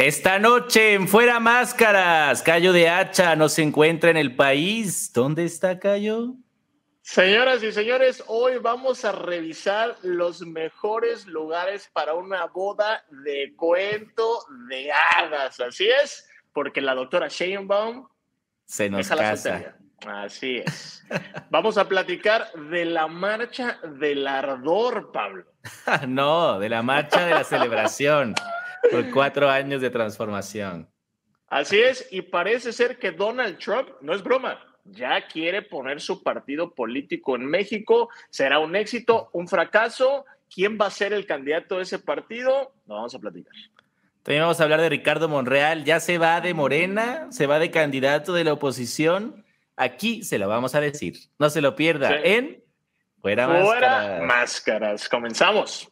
Esta noche en Fuera Máscaras, Cayo de Hacha no se encuentra en el país. ¿Dónde está Cayo? Señoras y señores, hoy vamos a revisar los mejores lugares para una boda de cuento de hadas. Así es, porque la doctora Sheinbaum se nos casa. Así es. Vamos a platicar de la marcha del ardor, Pablo. no, de la marcha de la celebración. Por cuatro años de transformación. Así es, y parece ser que Donald Trump, no es broma, ya quiere poner su partido político en México. ¿Será un éxito, un fracaso? ¿Quién va a ser el candidato de ese partido? Lo vamos a platicar. También vamos a hablar de Ricardo Monreal. Ya se va de Morena, se va de candidato de la oposición. Aquí se lo vamos a decir. No se lo pierda en Fuera, Fuera Máscaras. Comenzamos.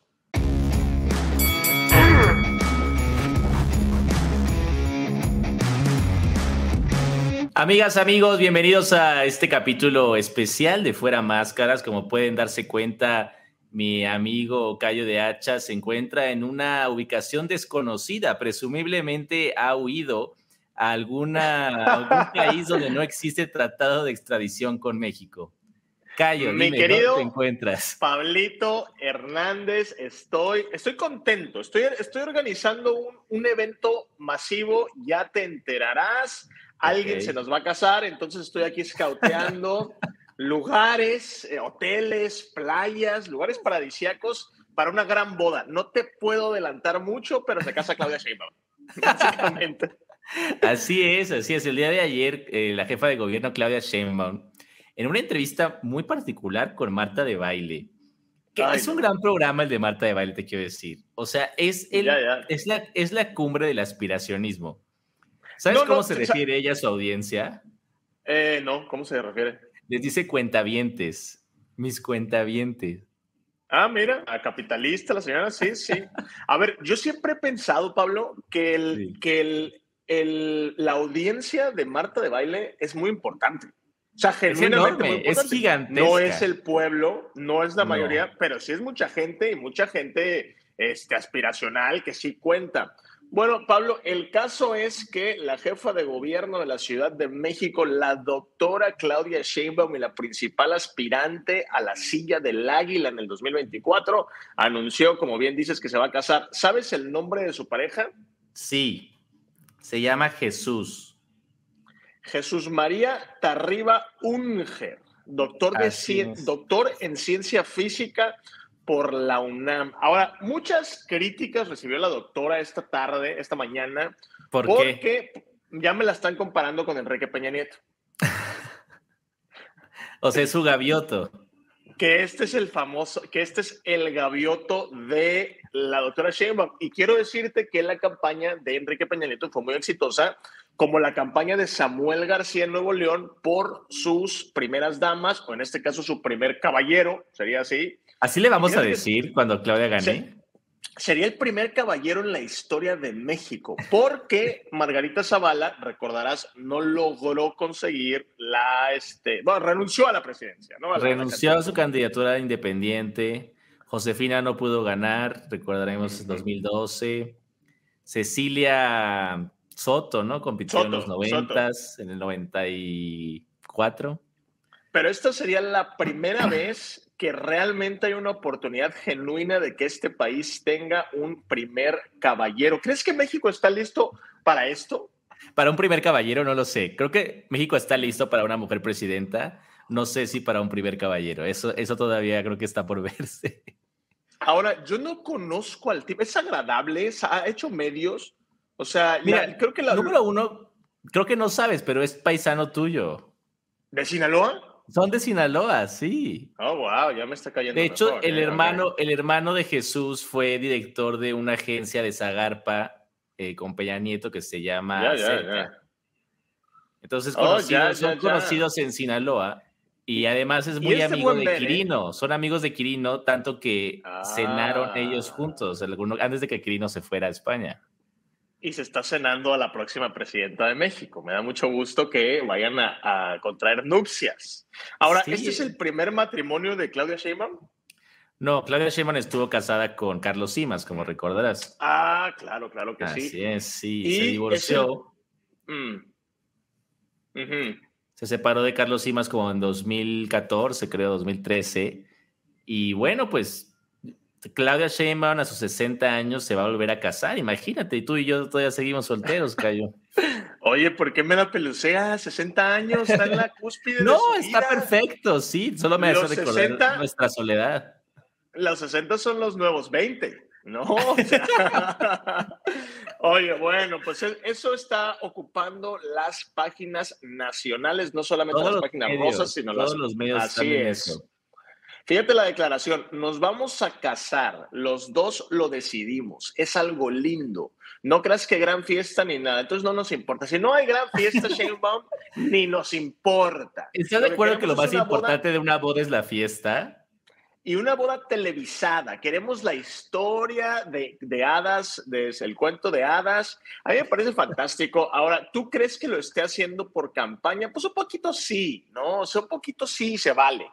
Amigas, amigos, bienvenidos a este capítulo especial de Fuera Máscaras. Como pueden darse cuenta, mi amigo Cayo de Hacha se encuentra en una ubicación desconocida. Presumiblemente ha huido a, alguna, algún país donde no existe tratado de extradición con México. Cayo, mi querido te encuentras? Pablito Hernández, estoy, estoy contento. Estoy, estoy organizando un, un evento masivo, ya te enterarás alguien se nos va a casar, entonces estoy aquí scouteando lugares, eh, hoteles, playas, lugares paradisíacos para una gran boda. No te puedo adelantar mucho, pero se casa Claudia Sheinbaum, básicamente. Así es, así es. El día de ayer, eh, la jefa de gobierno, Claudia Sheinbaum, en una entrevista muy particular con Marta de Baile, que es un gran programa el de Marta de Baile, te quiero decir. O sea, es, el, Es, la, es la cumbre del aspiracionismo. ¿Sabes cómo se refiere ella a su audiencia? Eh, no, ¿cómo se refiere? Les dice cuentavientes, mis cuentavientes. Ah, mira, a capitalista la señora, sí, sí. A ver, yo siempre he pensado, Pablo, que, el, que el, el, la audiencia de Marta de Baile es muy importante. O sea, genuinamente es, gigante. No es el pueblo, no es la mayoría, pero sí es mucha gente y mucha gente este, aspiracional que sí cuenta. Bueno, Pablo, el caso es que la jefa de gobierno de la Ciudad de México, la doctora Claudia Sheinbaum y la principal aspirante a la silla del águila en el 2024, anunció, como bien dices, que se va a casar. ¿Sabes el nombre de su pareja? Sí, se llama Jesús. Jesús María Tarriba Unger, doctor, de, doctor en ciencia física por la UNAM. Ahora, muchas críticas recibió la doctora esta tarde, esta mañana, ¿Por porque ya me la están comparando con Enrique Peña Nieto. o sea, es su gavioto. Que este es el famoso, que este es el gavioto de la doctora Sheinbaum. Y quiero decirte que la campaña de Enrique Peña Nieto fue muy exitosa, como la campaña de Samuel García en Nuevo León por sus primeras damas, o en este caso su primer caballero, sería así, Así le vamos a decir cuando Claudia gane. Sería el primer caballero en la historia de México, porque Margarita Zavala, recordarás, no logró conseguir la, este, bueno, renunció a la presidencia, ¿no? renunció a, su candidatura independiente. Josefina no pudo ganar, recordaremos en 2012. Cecilia Soto, ¿no? Compitió en los 90, en el 94. Pero esta sería la primera vez que realmente hay una oportunidad genuina de que este país tenga un primer caballero. ¿Crees que México está listo para esto? Para un primer caballero no lo sé. Creo que México está listo para una mujer presidenta. No sé si para un primer caballero. Eso, eso todavía creo que está por verse. Ahora, yo no conozco al tipo. Es agradable, ha hecho medios. O sea, Mira, creo que la... Número uno, creo que no sabes, pero es paisano tuyo. ¿De Sinaloa? Son de Sinaloa, sí. Oh, wow, ya me está cayendo. De hecho, el, ¿eh? hermano, el hermano de Jesús fue director de una agencia de Zagarpa eh, con Peña Nieto que se llama. Entonces, oh, son conocidos en Sinaloa y además es muy amigo de ¿eh? Quirino. Son amigos de Quirino, tanto que cenaron ellos ah. juntos antes de que Quirino se fuera a España y se está cenando a la próxima presidenta de México. Me da mucho gusto que vayan a, contraer nupcias. Ahora, ¿este es el primer matrimonio de Claudia Sheinbaum? No, Claudia Sheinbaum estuvo casada con Carlos Simas, como recordarás. Ah, claro, claro que sí. Así es, sí, se divorció. Mm. Se separó de Carlos Simas como en 2014, creo, 2013. Y bueno, pues Claudia Sheinbaum a sus 60 años se va a volver a casar, imagínate, y tú y yo todavía seguimos solteros, Cayo. Oye, ¿por qué me la pelucea? 60 años, está en la cúspide. no, está perfecto, sí, solo me hace recordar nuestra soledad. Los 60 son los nuevos 20, ¿no? Oye, bueno, pues e, eso está ocupando las páginas nacionales, no solamente las páginas rosas, sino todos los medios. Así es. Fíjate la declaración, nos vamos a casar, los dos lo decidimos, es algo lindo. No creas que gran fiesta ni nada, entonces no nos importa. Si no hay gran fiesta, Sheinbaum, ni nos importa. ¿Estás de acuerdo que lo más importante de una boda es la fiesta? Y una boda televisada. Queremos la historia de, de hadas, de, el cuento de hadas. A mí me parece fantástico. Ahora, ¿tú crees que lo esté haciendo por campaña? Pues un poquito sí, ¿no? O sea, un poquito sí se vale.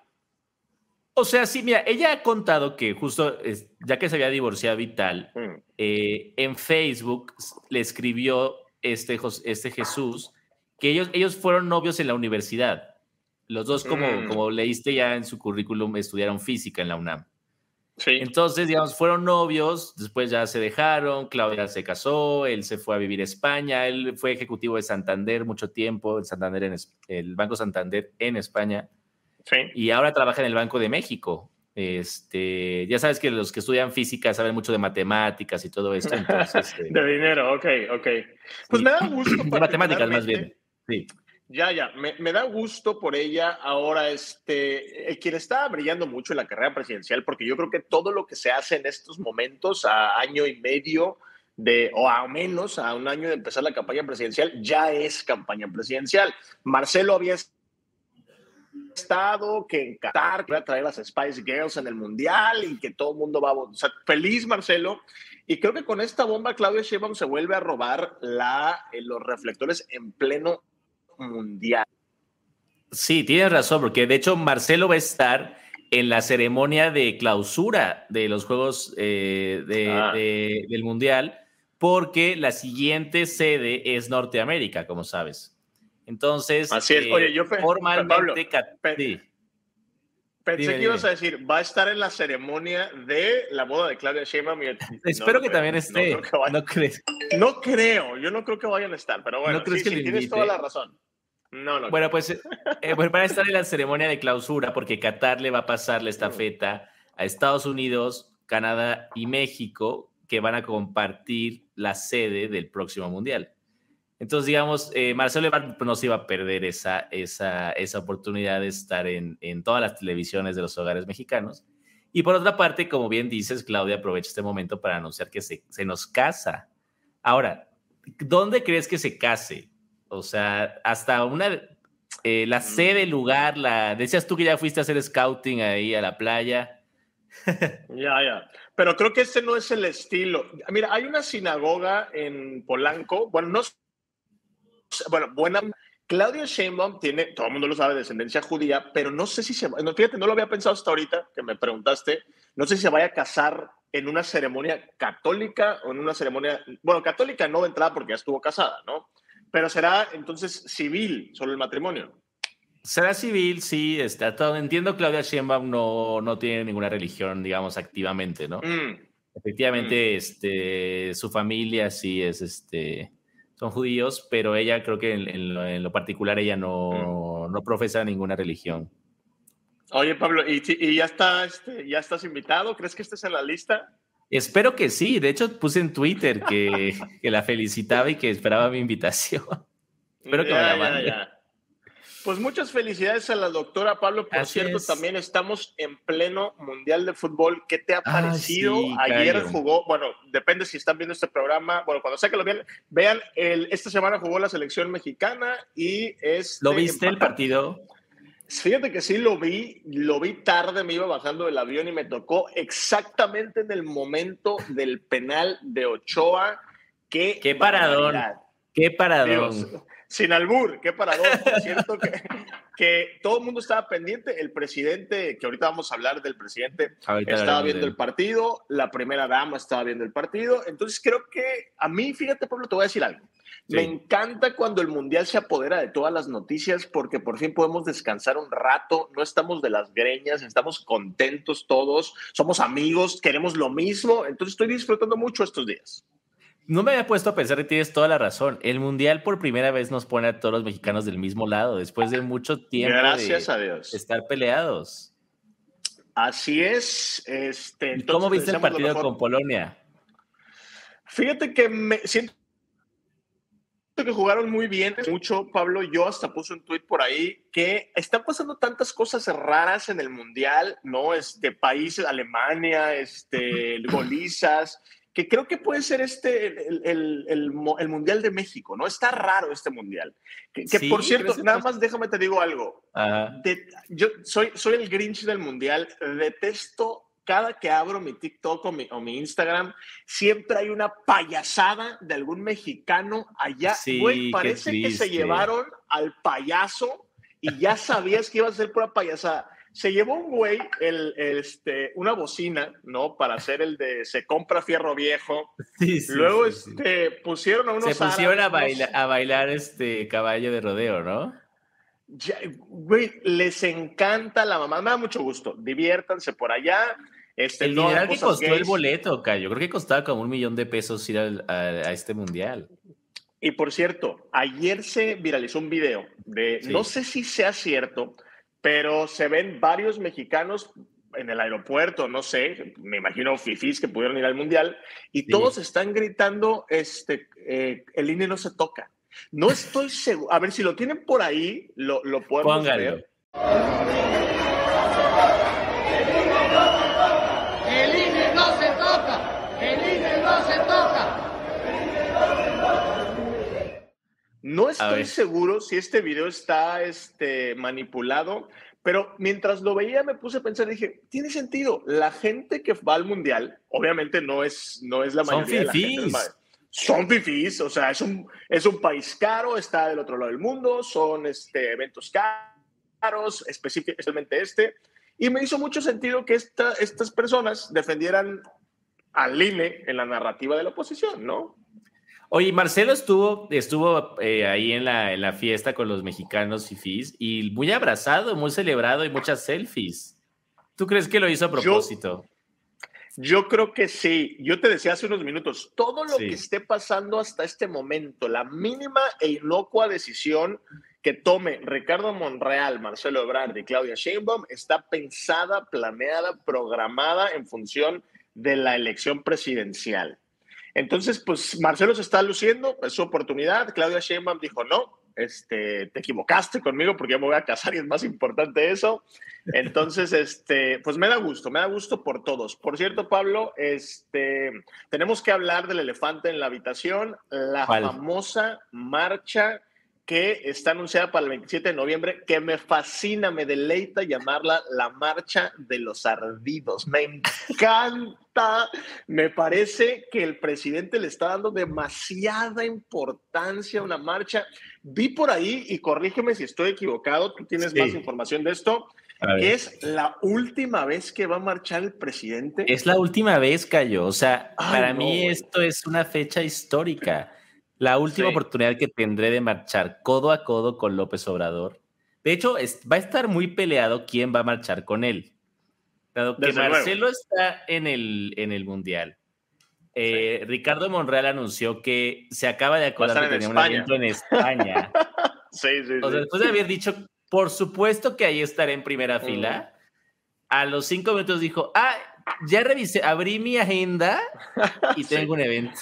O sea, sí, mira, ella ha contado que justo, ya que se había divorciado Vital, mm. eh, en Facebook le escribió este, este Jesús que ellos, ellos fueron novios en la universidad. Los dos, como, mm. como leíste ya en su currículum, estudiaron física en la UNAM. Sí. Entonces, digamos, fueron novios, después ya se dejaron, Claudia se casó, él se fue a vivir a España, él fue ejecutivo de Santander mucho tiempo, el, Santander en, el Banco Santander en España. Y ahora trabaja en el Banco de México. Este, ya sabes que los que estudian física saben mucho de matemáticas y todo esto. Eh, de dinero, ok, ok. Pues me da gusto. de matemáticas más bien. Sí. Ya, ya, me, da gusto por ella. Ahora, este, eh, quien está brillando mucho en la carrera presidencial, porque yo creo que todo lo que se hace en estos momentos, a año y medio de, o a menos a un año de empezar la campaña presidencial, ya es campaña presidencial. Marcelo había estado, que en Qatar va a traer las Spice Girls en el Mundial y que todo el mundo va a... O sea, feliz Marcelo. Y creo que con esta bomba Claudia Sheinbaum se vuelve a robar la, eh, los reflectores en pleno Mundial. Sí, tienes razón, porque de hecho Marcelo va a estar en la ceremonia de clausura de los Juegos eh, ah. del Mundial, porque la siguiente sede es Norteamérica, como sabes. Entonces, Así es. Oye, yo formalmente pensé que ibas a decir, va a estar en la ceremonia de la boda de Claudia Sheinbaum. Espero que también esté. No, creo no, crees. No creo, yo no creo que vayan a estar, pero bueno, sí, sí, tienes toda la razón. No, no. Bueno, pues, eh, pues van a estar en la ceremonia de clausura porque Qatar le va a pasar la estafeta a Estados Unidos, Canadá y México, que van a compartir la sede del próximo mundial. Entonces, digamos, eh, Marcelo Ebrard no se iba a perder esa, esa, esa oportunidad de estar en, en, todas las televisiones de los hogares mexicanos. Y por otra parte, como bien dices, Claudia aprovecha este momento para anunciar que se, se nos casa. Ahora, ¿dónde crees que se case? O sea, hasta una, eh, la sede, lugar, la, decías tú que ya fuiste a hacer scouting ahí a la playa. Ya, ya. Pero creo que ese no es el estilo. Mira, hay una sinagoga en Polanco, bueno, no bueno, buena. Claudia Sheinbaum tiene, todo el mundo lo sabe, descendencia judía, pero no sé si se no, fíjate, no lo había pensado hasta ahorita que me preguntaste, no sé si se vaya a casar en una ceremonia católica o en una ceremonia, bueno, católica no de entrada porque ya estuvo casada, ¿no? Pero será entonces civil solo el matrimonio. Será civil, sí, está todo. Entiendo Claudia Sheinbaum no, no tiene ninguna religión, digamos, activamente, ¿no? Mm. Efectivamente, mm. este, su familia sí es, este, son judíos, pero ella creo que en, lo, particular ella no, mm. no, profesa ninguna religión. Oye, Pablo, ¿y, ya, está, este, ya estás invitado? ¿Crees que estés en la lista? Espero que sí. De hecho, puse en Twitter que, que la felicitaba y que esperaba mi invitación. Espero que me la mande. Pues muchas felicidades a la doctora Pablo. Por cierto, también estamos en pleno Mundial de Fútbol. ¿Qué te ha ah, parecido? Ayer jugó, bueno, depende si están viendo este programa. Bueno, cuando sea que lo vean, vean, el, esta semana jugó la selección mexicana y es. ¿Lo viste el partido? Fíjate que sí lo vi, lo vi tarde, me iba bajando del avión y me tocó exactamente en el momento del penal de Ochoa. Qué, qué paradón. Qué paradón sin albur, qué parador. Siento que que todo el mundo estaba pendiente. El presidente, que ahorita vamos a hablar del presidente, estaba viendo el partido, la primera dama estaba viendo el partido. Entonces creo que a mí, fíjate, Pablo, te voy a decir algo. Me encanta cuando el Mundial se apodera de todas las noticias porque por fin podemos descansar un rato, no estamos de las greñas, estamos contentos todos, somos amigos, queremos lo mismo, entonces estoy disfrutando mucho estos días. No me había puesto a pensar que tienes toda la razón. El Mundial por primera vez nos pone a todos los mexicanos del mismo lado, después de mucho tiempo Gracias a Dios. estar peleados. Así es. Este, ¿Cómo viste el partido con Polonia? Fíjate que me siento que jugaron muy bien, mucho, Pablo, yo hasta puse un tuit por ahí que están pasando tantas cosas raras en el Mundial, ¿no? Este, países, Alemania, este, golizas, que creo que puede ser este el, el, Mundial de México, ¿no? Está raro este Mundial. Que, por cierto, nada más déjame te digo algo. yo soy, soy el Grinch del Mundial, detesto cada que abro mi TikTok o mi, o mi, Instagram, siempre hay una payasada de algún mexicano allá. Sí, güey, parece que se llevaron al payaso y ya sabías que iba a ser pura payasada se llevó un güey el, este, una bocina, ¿no? Para hacer el de se compra fierro viejo. Sí, sí, Luego este, pusieron a unos. Se pusieron a, bailar, a bailar este caballo de rodeo, ¿no? güey, les encanta la mamá. Me da mucho gusto. Diviértanse por allá. Este, el dinero que costó el boleto, Cayo. Creo que costaba como un millón de pesos ir a, este mundial. Y por cierto, ayer se viralizó un video de, no sé si sea cierto, pero se ven varios mexicanos en el aeropuerto, no sé, me imagino fifís que pudieron ir al mundial, y todos están gritando, este, eh, el INE no se toca. No estoy seguro, a ver si lo tienen por ahí, lo, lo podemos ver. El INE no se toca, el INE no se toca. No estoy seguro si este video está este, manipulado, pero mientras lo veía me puse a pensar, dije, tiene sentido. La gente que va al mundial, obviamente no es, no es la mayoría de la gente. Son fifís, o sea, es un, es un país caro, está del otro lado del mundo, son este, eventos caros, específicamente este. Y me hizo mucho sentido que esta, estas personas defendieran al INE en la narrativa de la oposición, ¿no? Oye, Marcelo estuvo, estuvo eh, ahí en la, en la, fiesta con los mexicanos fifís y muy abrazado, muy celebrado y muchas selfies. ¿Tú crees que lo hizo a propósito? Yo, creo que sí. Yo te decía hace unos minutos, todo lo que esté pasando hasta este momento, la mínima e inocua decisión que tome Ricardo Monreal, Marcelo Ebrard y Claudia Sheinbaum está pensada, planeada, programada en función de la elección presidencial. Entonces, pues Marcelo se está luciendo, es su oportunidad. Claudia Sheinbaum dijo, no, este, te equivocaste conmigo porque yo me voy a casar y es más importante eso. Entonces, este, pues me da gusto, me da gusto por todos. Por cierto, Pablo, este, tenemos que hablar del elefante en la habitación, la famosa marcha que está anunciada para el 27 de noviembre, que me fascina, me deleita llamarla la Marcha de los Ardidos. Me encanta, me parece que el presidente le está dando demasiada importancia a una marcha. Vi por ahí, y corrígeme si estoy equivocado, tú tienes más información de esto, que es la última vez que va a marchar el presidente. Es la última vez, Cayo. O sea, para mí esto es una fecha histórica. La última oportunidad que tendré de marchar codo a codo con López Obrador. De hecho, va a estar muy peleado quién va a marchar con él. Dado que Marcelo está en el, en el Mundial. Eh, Ricardo Monreal anunció que se acaba de acordar que tenía un evento en España. sí, sí, o sea, después de haber dicho, por supuesto que ahí estaré en primera fila, a los cinco minutos dijo, ah, ya revisé, abrí mi agenda y tengo un evento.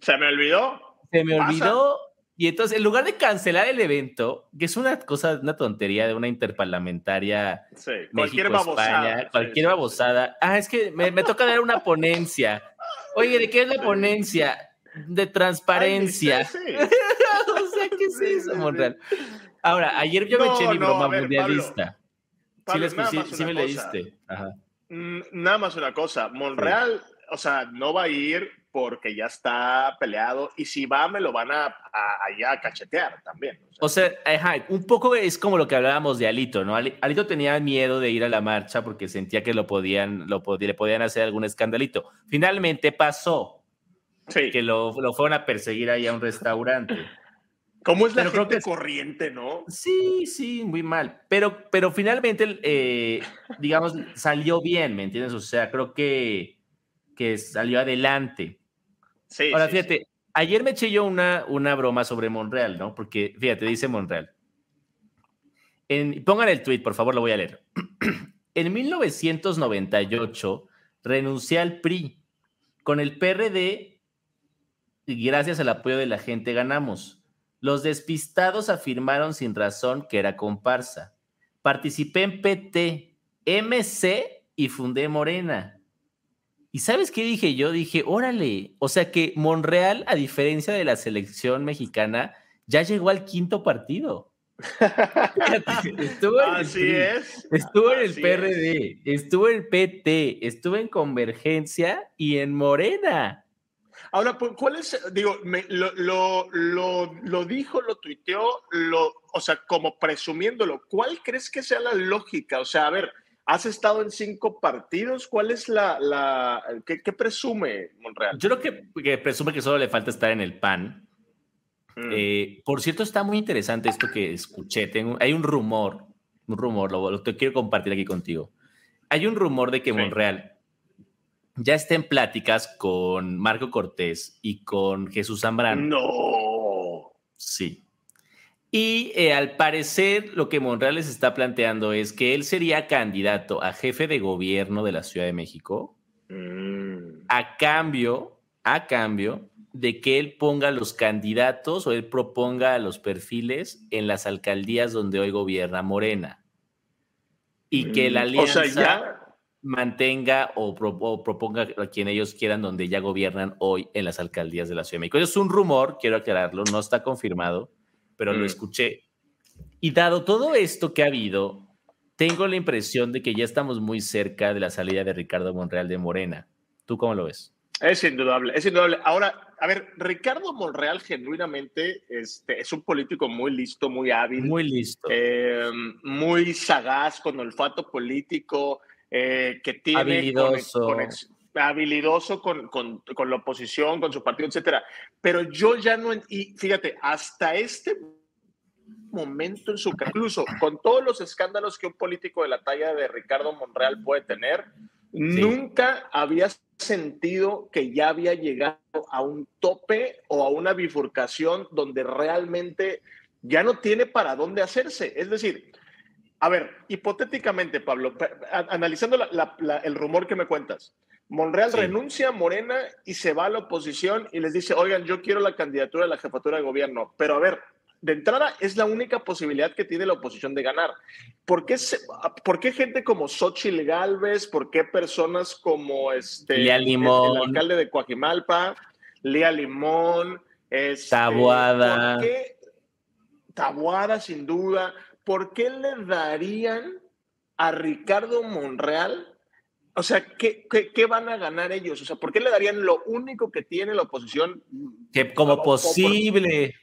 Se me olvidó. Se me olvidó. Y entonces, en lugar de cancelar el evento, que es una cosa, una tontería de una interparlamentaria, sí, cualquier babosada. cualquier babosada. Ah, es que me, toca dar una ponencia. Oye, ¿de qué es la ponencia? De transparencia. o sea, ¿qué es eso, Monreal? Ahora, ayer yo me eché mi broma mundialista. sí, me leíste. Mm, nada más una cosa. Monreal, o sea, no va a ir porque ya está peleado y si va me lo van a, a, a cachetear también. O sea, un poco es como lo que hablábamos de Alito, ¿no? Alito tenía miedo de ir a la marcha porque sentía que lo podían, lo le podían hacer algún escandalito. Finalmente pasó. Sí. Que lo, lo fueron a perseguir ahí a un restaurante. ¿Cómo es la gente corriente, no? Sí, sí, muy mal. Pero, pero finalmente, eh, digamos, salió bien, ¿me entiendes? O sea, creo que, que salió adelante. Sí. Ahora, fíjate, ayer me eché yo una, una broma sobre Monreal, ¿no? Porque, fíjate, dice Monreal. En, pongan el tweet, por favor, lo voy a leer. en 1998 renuncié al PRI. Con el PRD, y gracias al apoyo de la gente, ganamos. Los despistados afirmaron sin razón que era comparsa. Participé en PT, MC y fundé Morena. ¿Y sabes qué dije yo? Dije, órale, o sea que Monreal, a diferencia de la selección mexicana, ya llegó al quinto partido. estuvo en Así el, es. Estuvo en el PRD, estuvo en PT, estuvo en Convergencia y en Morena. Ahora, ¿cuál es? Digo, lo, lo, dijo, lo tuiteó, lo, o sea, como presumiéndolo. ¿Cuál crees que sea la lógica? O sea, a ver, has estado en cinco partidos. ¿Cuál es la. la ¿qué, presume Monreal? Yo creo que, presume que solo le falta estar en el PAN. Mm. Eh, por cierto, está muy interesante esto que escuché. Tengo, hay un rumor, un rumor, lo, lo, quiero compartir aquí contigo. Hay un rumor de que Monreal ya está en pláticas con Marco Cortés y con Jesús Zambrano. No. Sí. Y eh, al parecer lo que Monreal les está planteando es que él sería candidato a jefe de gobierno de la Ciudad de México mm. a cambio, a cambio de que él ponga los candidatos o él proponga los perfiles en las alcaldías donde hoy gobierna Morena. Y que la alianza... Mm. O sea, ya mantenga o, proponga a quien ellos quieran donde ya gobiernan hoy en las alcaldías de la Ciudad de México. es un rumor, quiero aclararlo, no está confirmado, pero lo mm. escuché. Y dado todo esto que ha habido, tengo la impresión de que ya estamos muy cerca de la salida de Ricardo Monreal de Morena. ¿Tú cómo lo ves? Es indudable, es indudable. Ahora, a ver, Ricardo Monreal genuinamente este, es un político muy listo, muy hábil. Muy listo. Eh, muy sagaz, con olfato político. Eh, que tiene habilidoso, con, habilidoso con, con, la oposición, con su partido, etcétera. Pero yo ya no, y fíjate, hasta este momento en su incluso con todos los escándalos que un político de la talla de Ricardo Monreal puede tener, nunca había sentido que ya había llegado a un tope o a una bifurcación donde realmente ya no tiene para dónde hacerse. Es decir, a ver, hipotéticamente, Pablo, analizando el rumor que me cuentas, Monreal renuncia a Morena y se va a la oposición y les dice, oigan, yo quiero la candidatura a la jefatura de gobierno. Pero a ver, de entrada es la única posibilidad que tiene la oposición de ganar. ¿Por qué, por qué gente como Xochitl Galvez? ¿Por qué personas como este, Limón. El, alcalde de Coajimalpa, Lía Limón, este, Tabuada? Tabuada, sin duda. ¿por qué le darían a Ricardo Monreal? O sea, ¿qué, ¿qué, van a ganar ellos? O sea, ¿por qué le darían lo único que tiene la oposición? Que como posible.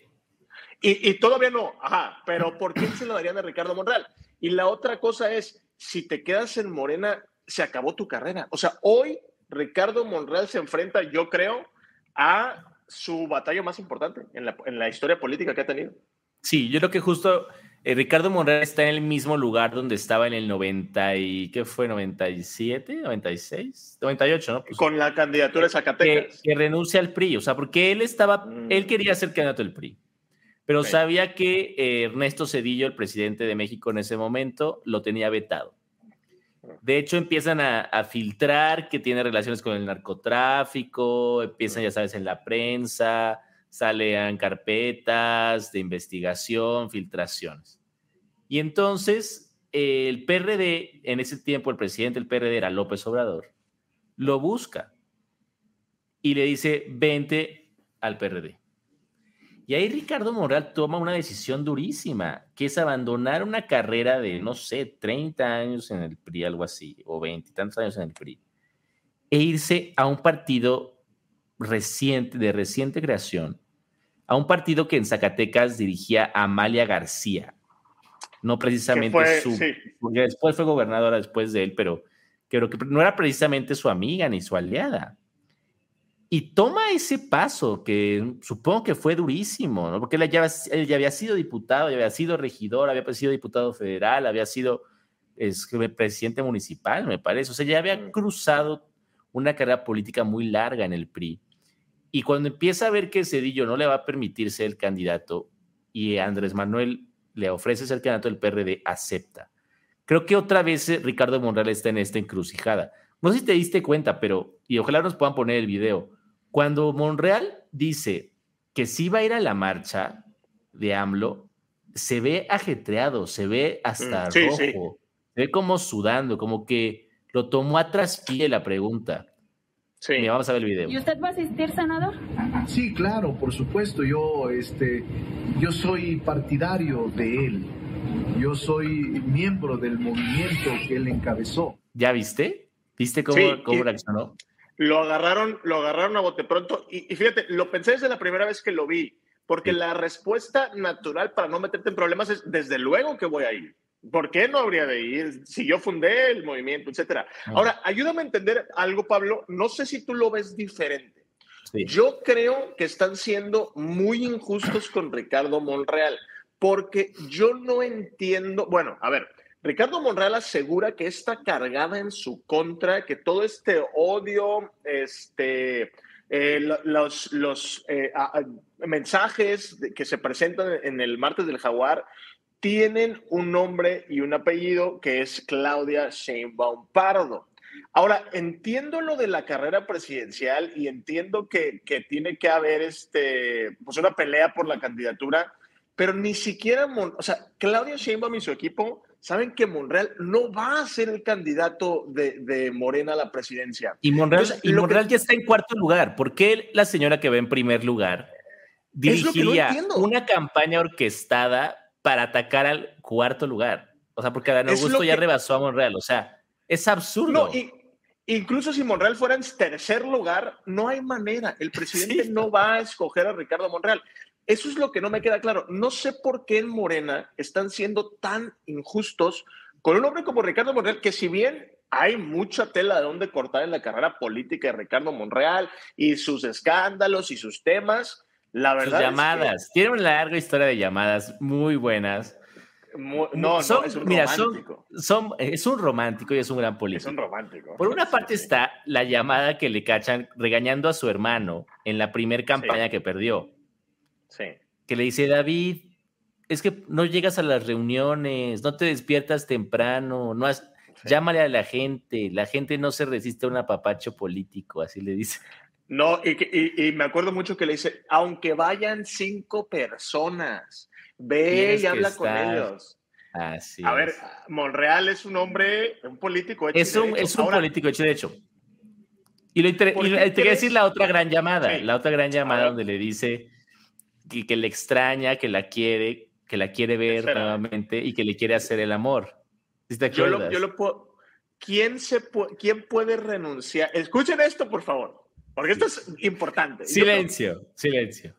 Y, y, todavía no, ajá, pero ¿por qué se lo darían a Ricardo Monreal? Y la otra cosa es, si te quedas en Morena, se acabó tu carrera. O sea, hoy Ricardo Monreal se enfrenta, yo creo, a su batalla más importante en la, en la historia política que ha tenido. Sí, yo creo que justo eh, Ricardo Monreal está en el mismo lugar donde estaba en el 90 y ¿qué fue? 97, 96, 98, ¿no? Pues Con la candidatura de Zacatecas. Que, renuncia al PRI, o sea, porque él estaba, mm. él quería ser candidato del PRI, pero sabía que eh, Ernesto Cedillo, el presidente de México en ese momento, lo tenía vetado. De hecho, empiezan a, a, filtrar que tiene relaciones con el narcotráfico, empiezan, ya sabes, en la prensa, salen carpetas de investigación, filtraciones. Y entonces el PRD, en ese tiempo el presidente del PRD era López Obrador, lo busca y le dice, vente al PRD. Y ahí Ricardo Moral toma una decisión durísima, que es abandonar una carrera de, no sé, 30 años en el PRI, algo así, o 20 tantos años en el PRI, e irse a un partido reciente, de reciente creación, a un partido que en Zacatecas dirigía Amalia García. No precisamente su. Porque después fue gobernadora después de él, pero creo que no era precisamente su amiga ni su aliada. Y toma ese paso que supongo que fue durísimo, ¿no? porque él ya, había sido diputado, ya había sido regidor, había sido diputado federal, había sido es, presidente municipal, me parece. O sea, ya había mm. cruzado una carrera política muy larga en el PRI. Y cuando empieza a ver que Cedillo no le va a permitir ser el candidato y Andrés Manuel le ofrece ser candidato del PRD, acepta. Creo que otra vez eh, Ricardo Monreal está en esta encrucijada. No sé si te diste cuenta, pero, y ojalá nos puedan poner el video, cuando Monreal dice que sí va a ir a la marcha de AMLO, se ve ajetreado, se ve hasta mm, rojo, se ve como sudando, como que lo tomó a traspié la pregunta. Sí. vamos a ver el video. ¿Y usted va a asistir, senador? Sí, claro, por supuesto. Yo, este, yo soy partidario de él. Yo soy miembro del movimiento que él encabezó. ¿Ya viste? ¿Viste cómo, cómo reaccionó? Lo agarraron, lo agarraron a bote pronto. Y, fíjate, lo pensé desde la primera vez que lo vi, porque la respuesta natural para no meterte en problemas es desde luego que voy a ir. ¿Por qué no habría de ir? Si yo fundé el movimiento, etcétera. Ah. Ahora, ayúdame a entender algo, Pablo. No sé si tú lo ves diferente. Yo creo que están siendo muy injustos con Ricardo Monreal, porque yo no entiendo. Bueno, a ver, Ricardo Monreal asegura que está cargada en su contra, que todo este odio, este, eh, los, los eh, mensajes que se presentan en el martes del jaguar tienen un nombre y un apellido que es Claudia Sheinbaum Pardo. Ahora, entiendo lo de la carrera presidencial y entiendo que, que tiene que haber este, pues una pelea por la candidatura, pero ni siquiera, o sea, Claudia Sheinbaum y su equipo saben que Monreal no va a ser el candidato de, Morena a la presidencia. Y Monreal, y Monreal ya está en cuarto lugar. ¿Por qué la señora que va en primer lugar dirigiría una campaña orquestada para atacar al cuarto lugar? O sea, porque Adán Augusto ya rebasó a Monreal. O sea, es absurdo. No, y, incluso si Monreal fuera en tercer lugar, no hay manera. El presidente no va a escoger a Ricardo Monreal. Eso es lo que no me queda claro. No sé por qué en Morena están siendo tan injustos con un hombre como Ricardo Monreal, que si bien hay mucha tela de donde cortar en la carrera política de Ricardo Monreal y sus escándalos y sus temas, la verdad. Sus llamadas. Tiene una larga historia de llamadas muy buenas. no, no, es un romántico. Son, es un romántico y es un gran político. Es un romántico. Por una parte está la llamada que le cachan regañando a su hermano en la primera campaña que perdió. Que le dice, David, es que no llegas a las reuniones, no te despiertas temprano, no has, llámale a la gente, la gente no se resiste a un apapacho político, así le dice. No, y, me acuerdo mucho que le dice, aunque vayan cinco personas, ve y habla con ellos. Así a ver, Monreal es un hombre, un político hecho Es un, es un político hecho de hecho. Y, le, te voy a decir la otra gran llamada, la otra gran llamada donde le dice, que, le extraña, que la quiere, que la quiere ver nuevamente y que le quiere hacer el amor. yo, lo, yo lo puedo. ¿Quién, se ¿Quién puede renunciar? Escuchen esto, por favor, porque esto es importante. Silencio, silencio.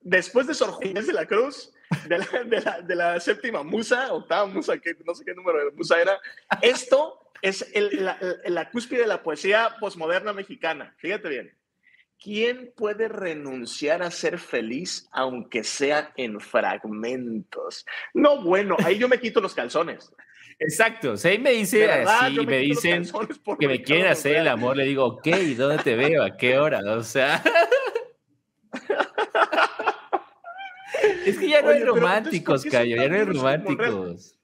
Después de Sor Juan de la Cruz, de la, de, la, de la, séptima musa, octava musa, que no sé qué número de musa era, esto es el, la, la cúspide de la poesía posmoderna mexicana. Fíjate bien. ¿Quién puede renunciar a ser feliz aunque sea en fragmentos? No, bueno, ahí yo me quito los calzones. Exacto, si ahí me dice así, me, dicen que me quieren hacer el amor, le digo, ok, ¿dónde te veo? ¿A qué hora? O sea... es que ya no hay románticos, Cayo, ya no hay románticos.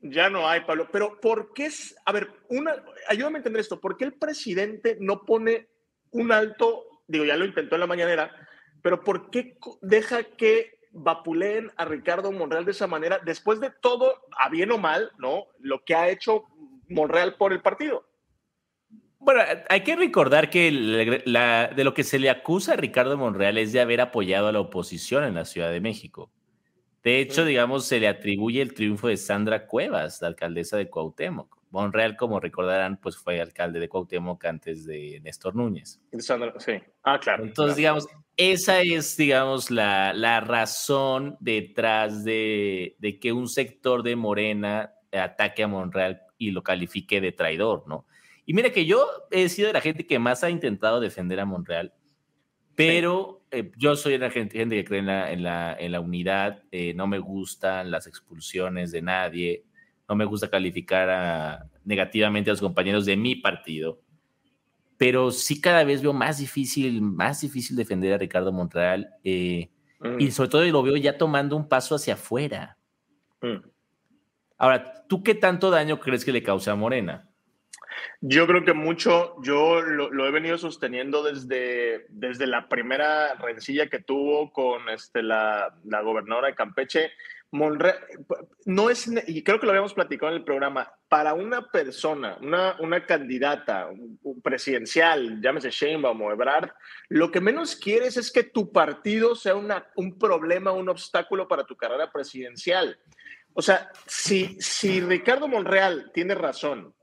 Ya no hay, Pablo. Pero ¿por qué es? A ver, una, ayúdame a entender esto. ¿Por qué el presidente no pone un alto, digo, ya lo intentó en la mañanera, pero ¿por qué deja que vapuleen a Ricardo Monreal de esa manera después de todo, a bien o mal, ¿no? Lo que ha hecho Monreal por el partido. Bueno, hay que recordar que de lo que se le acusa a Ricardo Monreal es de haber apoyado a la oposición en la Ciudad de México. De hecho, digamos, se le atribuye el triunfo de Sandra Cuevas, la alcaldesa de Cuauhtémoc. Monreal, como recordarán, pues fue alcalde de Cuauhtémoc antes de Néstor Núñez. Sí. Ah, claro. Entonces, digamos, esa es, digamos, la, la razón detrás de, de, que un sector de Morena ataque a Monreal y lo califique de traidor, ¿no? Y mira que yo he sido de la gente que más ha intentado defender a Monreal, pero eh, yo soy de la gente, que cree en la, en la, en la unidad, eh, no me gustan las expulsiones de nadie, no me gusta calificar a, negativamente a los compañeros de mi partido, pero sí cada vez veo más difícil, más difícil defender a Ricardo Monreal eh, y mm. sobre todo lo veo ya tomando un paso hacia afuera. Mm. Ahora, ¿tú qué tanto daño crees que le causa a Morena? Yo creo que mucho, yo lo, he venido sosteniendo desde, desde la primera rencilla que tuvo con este, la, la gobernadora de Campeche. No es, y creo que lo habíamos platicado en el programa, para una persona, una, una candidata presidencial, llámese Sheinbaum o Ebrard, lo que menos quieres es que tu partido sea una, un problema, un obstáculo para tu carrera presidencial. O sea, si, si Ricardo Monreal tiene razón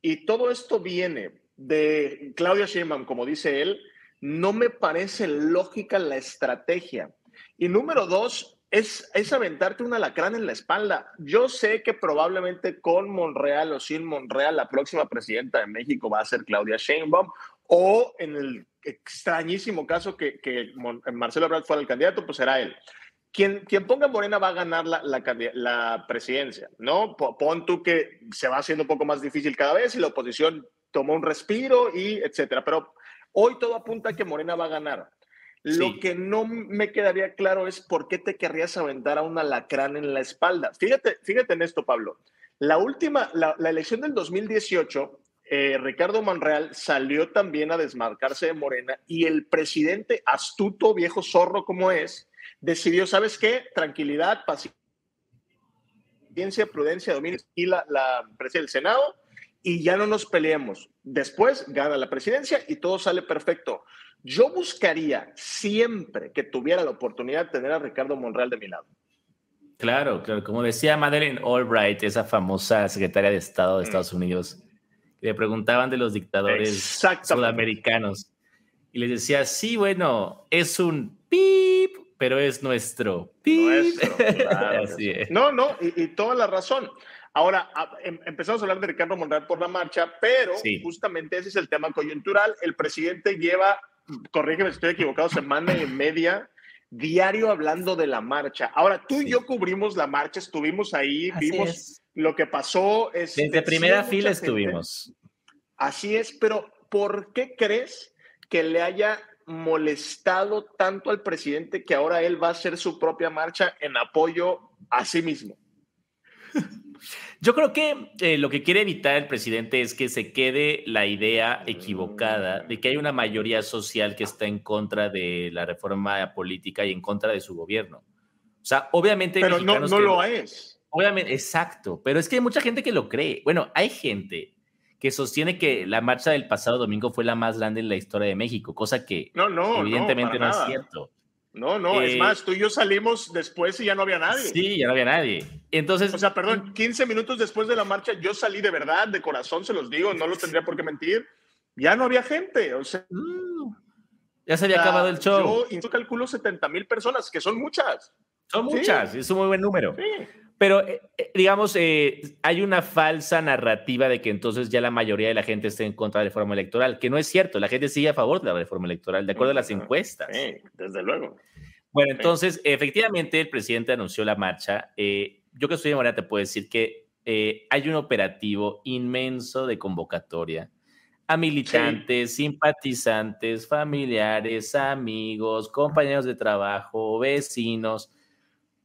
y todo esto viene de Claudia Sheinbaum, como dice él, no me parece lógica la estrategia. Y número dos, es, es aventarte un alacrán en la espalda. Yo sé que probablemente con Monreal o sin Monreal, la próxima presidenta de México va a ser Claudia Sheinbaum, o en el extrañísimo caso que, que Marcelo Ebrard fuera el candidato, pues será él quien, quien ponga Morena va a ganar la, la, presidencia, ¿no? Pon tú que se va haciendo un poco más difícil cada vez y la oposición tomó un respiro y etcétera. Pero hoy todo apunta a que Morena va a ganar. Lo que no me quedaría claro es por qué te querrías aventar a un alacrán en la espalda. Fíjate, fíjate en esto, Pablo. La última, la, la elección del 2018, eh, Ricardo Monreal salió también a desmarcarse de Morena y el presidente, astuto, viejo zorro como es, decidió, ¿sabes qué? Tranquilidad, paciencia, prudencia, dominio y la, la presidencia del Senado y ya no nos peleemos. Después gana la presidencia y todo sale perfecto. Yo buscaría siempre que tuviera la oportunidad de tener a Ricardo Monreal de mi lado. Claro, claro. Como decía Madeleine Albright, esa famosa secretaria de Estado de mm. Estados Unidos, le preguntaban de los dictadores sudamericanos y les decía, sí, bueno, es un pip pero es nuestro. Nuestro, claro. No, no, y, toda la razón. Ahora, em, empezamos a hablar de Ricardo Monreal por la marcha, pero justamente ese es el tema coyuntural. El presidente lleva, corrígeme si estoy equivocado, semana y media diario hablando de la marcha. Ahora, tú y yo cubrimos la marcha, estuvimos ahí, vimos lo que pasó. Es, Desde primera fila estuvimos. Así es, pero ¿por qué crees que le haya molestado tanto al presidente que ahora él va a hacer su propia marcha en apoyo a sí mismo. Yo creo que eh, lo que quiere evitar el presidente es que se quede la idea equivocada de que hay una mayoría social que está en contra de la reforma política y en contra de su gobierno. O sea, obviamente... Pero no, no lo es. Obviamente, exacto, pero es que hay mucha gente que lo cree. Bueno, hay gente que sostiene que la marcha del pasado domingo fue la más grande en la historia de México, cosa que no, no, evidentemente no, es cierto. No, no, es eh, más, tú y yo salimos después y ya no había nadie. Sí, ya no había nadie. Entonces, o sea, perdón, 15 minutos después de la marcha yo salí de verdad, de corazón, se los digo, no lo tendría por qué mentir. Ya no había gente, o sea, mm, ya se había acabado el show. Yo, yo calculo 70 mil personas, que son muchas. Son muchas, es un muy buen número. Sí. Pero, eh, eh, digamos, eh, hay una falsa narrativa de que entonces ya la mayoría de la gente esté en contra de la reforma electoral, que no es cierto. La gente sigue a favor de la reforma electoral, de acuerdo a las encuestas. Sí, desde luego. Bueno, entonces, efectivamente, el presidente anunció la marcha. yo que estoy de Morena te puedo decir que hay un operativo inmenso de convocatoria a militantes, simpatizantes, familiares, amigos, compañeros de trabajo, vecinos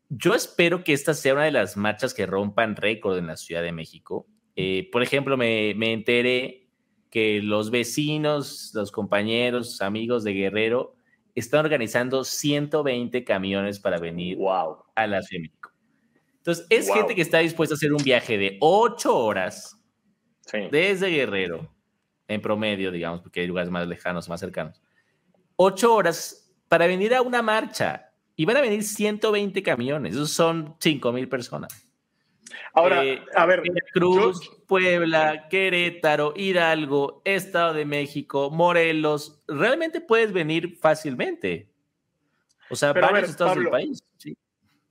yo espero que esta sea una de las marchas que rompan récord en la Ciudad de México. Eh, por ejemplo, me, me, enteré que los vecinos, los compañeros, amigos de Guerrero están organizando 120 camiones para venir wow. a la Ciudad de México. Entonces, es gente que está dispuesta a hacer un viaje de 8 horas desde Guerrero, en promedio, digamos, porque hay lugares más lejanos, más cercanos. 8 horas para venir a una marcha y van a venir 120 camiones, esos son 5 mil personas. Ahora, eh, a ver, Cruz, Puebla, Querétaro, Hidalgo, Estado de México, Morelos, realmente puedes venir fácilmente. O sea, varios estados del país.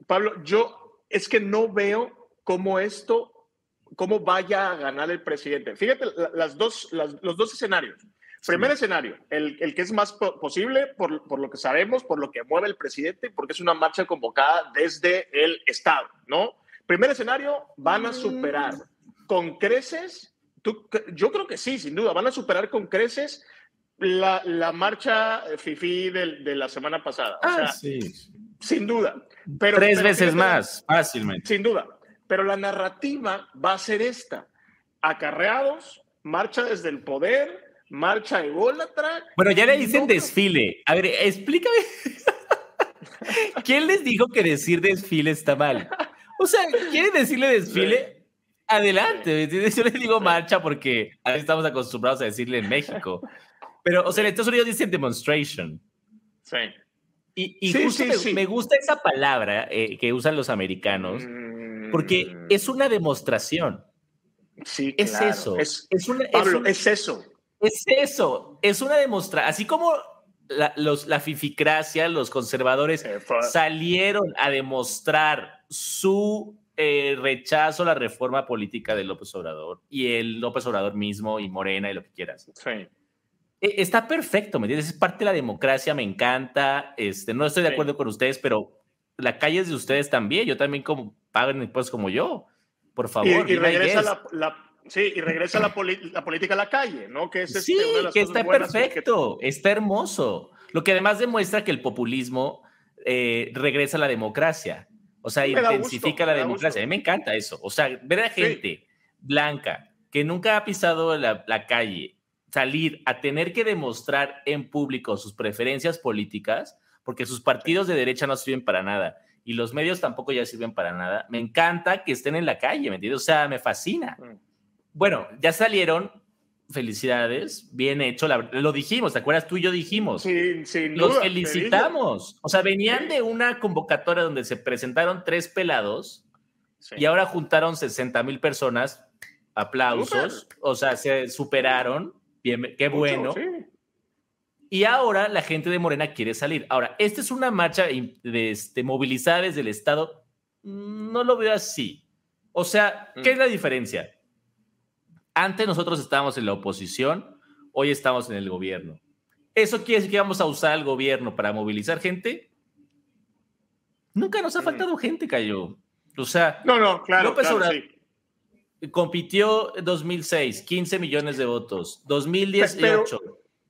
Pablo, yo es que no veo cómo esto, cómo vaya a ganar el presidente. Fíjate, las dos, los dos escenarios. Primer escenario, el, el, que es más posible por, por, lo que sabemos, por lo que mueve el presidente, porque es una marcha convocada desde el Estado, ¿no? Primer escenario, van a superar con creces, tú, yo creo que sí, sin duda, van a superar con creces la, la marcha FIFI de, de, la semana pasada. Ah, sí. Sin duda. Pero, Tres veces más, fácilmente. Sin duda. Pero la narrativa va a ser esta. Acarreados, marcha desde el poder, marcha ególatra. Bueno, ya le dicen desfile. A ver, explícame. ¿Quién les dijo que decir desfile está mal? O sea, ¿quieren decirle desfile? Adelante. Yo les digo marcha porque ahí estamos acostumbrados a decirle en México. Pero, o sea, en Estados Unidos dicen demonstration. Sí. Y, justo me, gusta esa palabra eh, que usan los americanos porque mm. es una demostración. Sí, es eso. Es, Pablo, es eso. Es eso, es una demostración. Así como la, los, la fificracia, los conservadores salieron a demostrar su eh, rechazo a la reforma política de López Obrador y el López Obrador mismo y Morena y lo que quieras. Sí. E, está perfecto, ¿me entiendes? Es parte de la democracia, me encanta. Este, no estoy de acuerdo con ustedes, pero la calle es de ustedes también. Yo también como pagan impuestos como yo. Por favor. Y, regresa la, Sí, y regresa la, la, política a la calle, ¿no? Que es este, sí, que está perfecto, está hermoso. Lo que además demuestra que el populismo eh, regresa a la democracia, o sea, intensifica la democracia. A mí me encanta eso. O sea, ver a gente blanca que nunca ha pisado la, la calle, salir a tener que demostrar en público sus preferencias políticas, porque sus partidos de derecha no sirven para nada y los medios tampoco ya sirven para nada. Me encanta que estén en la calle, ¿me entiendes? O sea, me fascina. Mm. Bueno, ya salieron. Felicidades, bien hecho. lo dijimos, ¿te acuerdas? Tú y yo dijimos. Sí, sí. Los felicitamos. O sea, venían de una convocatoria donde se presentaron tres pelados y ahora juntaron 60 mil personas. Aplausos. O sea, se superaron. Bien, qué bueno. Y ahora la gente de Morena quiere salir. Ahora, esta es una marcha de, este, movilizada desde el Estado. No lo veo así. O sea, ¿qué es la diferencia? Antes nosotros estábamos en la oposición, hoy estamos en el gobierno. ¿Eso quiere decir que vamos a usar el gobierno para movilizar gente? Nunca nos ha mm. faltado gente, Cayo. O sea, no, no, claro, López Obrador compitió en 2006, 15 millones de votos. 2018,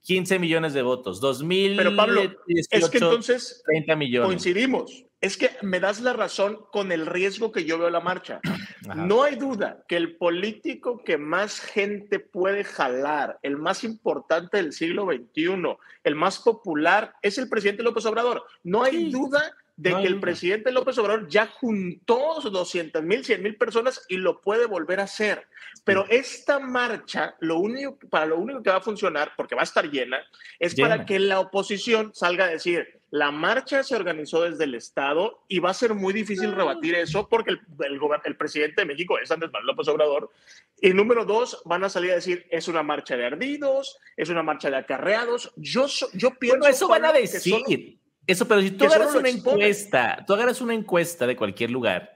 15 millones de votos. 2018, pero Pablo, es que entonces 30 millones. Coincidimos es que me das la razón con el riesgo que yo veo la marcha. No hay duda que el político que más gente puede jalar, el más importante del siglo XXI, el más popular, es el presidente López Obrador. No hay duda de que el presidente López Obrador ya juntó 200 mil, 100 mil personas y lo puede volver a hacer. Pero esta marcha, lo único, para lo único que va a funcionar, porque va a estar llena, es para que la oposición salga a decir, la marcha se organizó desde el Estado y va a ser muy difícil ah. rebatir eso porque el, el, presidente de México es Andrés Manuel López Obrador. Y número dos, van a salir a decir, es una marcha de ardidos, es una marcha de acarreados. Yo, yo pienso... Bueno, eso van a decir. Eso, pero si tú agarras una encuesta, tú agarras una encuesta de cualquier lugar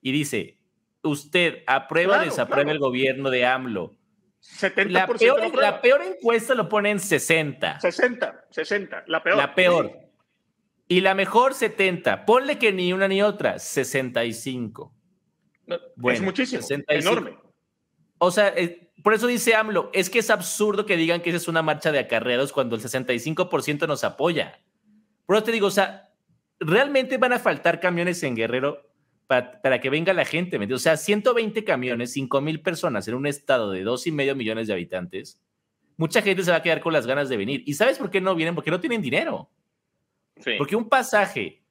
y dice, usted aprueba o desaprueba el gobierno de AMLO. 70% la peor, la peor encuesta lo pone en 60. 60, 60, la peor. La peor. Y la mejor 70. Ponle que ni una ni otra, 65. es muchísimo, enorme. O sea, eh, por eso dice AMLO, es que es absurdo que digan que esa es una marcha de acarreados cuando el 65% nos apoya. Por eso te digo, o sea, realmente van a faltar camiones en Guerrero para, que venga la gente. O sea, 120 camiones, 5 mil personas en un estado de dos y medio millones de habitantes. Mucha gente se va a quedar con las ganas de venir. ¿Y sabes por qué no vienen? Porque no tienen dinero. Porque un pasaje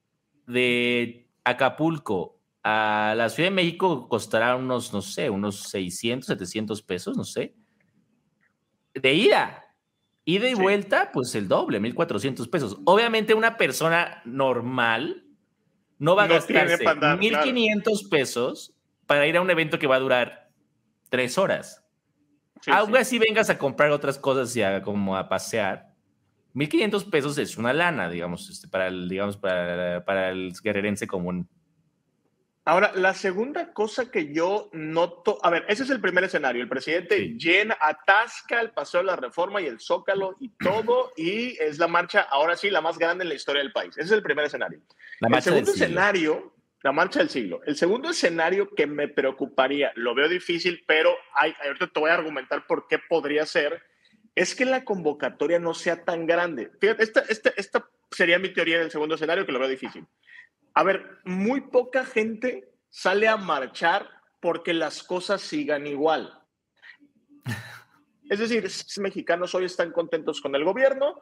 de Acapulco a la Ciudad de México costará unos, no sé, unos 600, 700 pesos, no sé. De ida. Ida y vuelta, pues el doble, 1400 pesos. Obviamente una persona normal no va a gastarse 1500 pesos para ir a un evento que va a durar tres horas. Aún así vengas a comprar otras cosas y a, como a pasear, 1.500 pesos es una lana, digamos, este, para el, digamos, para, para el guerrerense común. Ahora, la segunda cosa que yo noto, a ver, ese es el primer escenario. El presidente llena, atasca el paseo de la reforma y el zócalo y todo, y es la marcha, ahora sí, la más grande en la historia del país. Ese es el primer escenario. el segundo escenario, la marcha del siglo. El segundo escenario que me preocuparía, lo veo difícil, pero hay, ahorita te voy a argumentar por qué podría ser, es que la convocatoria no sea tan grande. Fíjate, esta, esta, esta sería mi teoría del segundo escenario, que lo veo difícil. A ver, muy poca gente sale a marchar porque las cosas sigan igual. Es decir, si mexicanos hoy están contentos con el gobierno,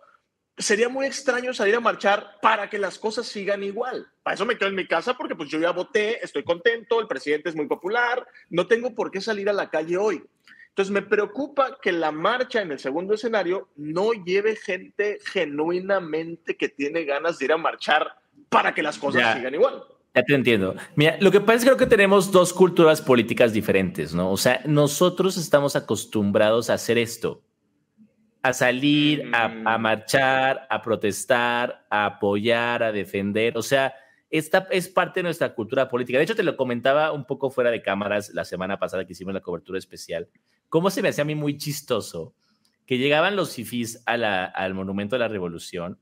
sería muy extraño salir a marchar para que las cosas sigan igual. Para eso me quedo en mi casa porque pues yo ya voté, estoy contento, el presidente es muy popular, no tengo por qué salir a la calle hoy. Entonces me preocupa que la marcha en el segundo escenario no lleve gente genuinamente que tiene ganas de ir a marchar para que las cosas sigan igual. Ya te entiendo. Mira, lo que pasa es que creo que tenemos dos culturas políticas diferentes, ¿no? O sea, nosotros estamos acostumbrados a hacer esto, a salir, a, mm. marchar, a protestar, a apoyar, a defender. O sea, esta es parte de nuestra cultura política. De hecho, te lo comentaba un poco fuera de cámaras la semana pasada que hicimos la cobertura especial. Cómo se me hacía a mí muy chistoso que llegaban los fifís al Monumento de la Revolución,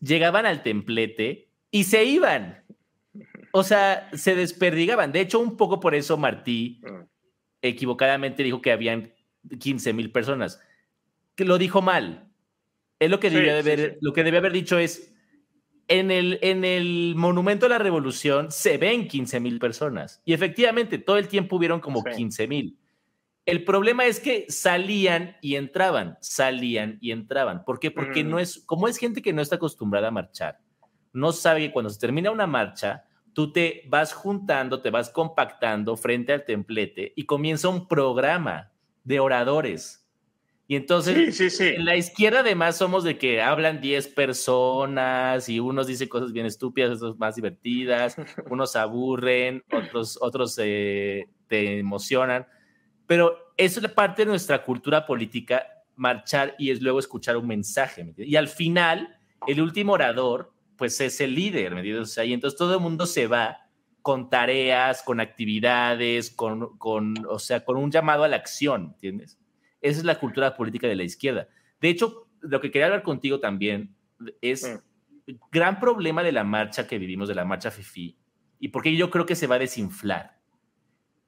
llegaban al templete y se iban. O sea, se desperdigaban. De hecho, un poco por eso Martí mm. equivocadamente dijo que habían 15 mil personas. Que lo dijo mal. Es lo que debía haber, lo que debía haber dicho es en el, en el Monumento a la Revolución se ven 15 mil personas. Y efectivamente, todo el tiempo hubieron como 15 mil. El problema es que salían y entraban, salían y entraban. ¿Por qué? Porque no mm. es, como es gente que no está acostumbrada a marchar, no sabe que cuando se termina una marcha, tú te vas juntando, te vas compactando frente al templete y comienza un programa de oradores. Y entonces, en la izquierda además somos de que hablan 10 personas y unos dicen cosas bien estúpidas, otros más divertidas, unos aburren, otros, otros eh, te emocionan. Pero eso es parte de nuestra cultura política, marchar y es luego escuchar un mensaje. Y al final, el último orador pues es el líder, ¿me entiendes? y entonces todo el mundo se va con tareas, con actividades, con, con, o sea, con un llamado a la acción, ¿entiendes? Esa es la cultura política de la izquierda. De hecho, lo que quería hablar contigo también es mm. gran problema de la marcha que vivimos, de la marcha FIFI, y porque yo creo que se va a desinflar,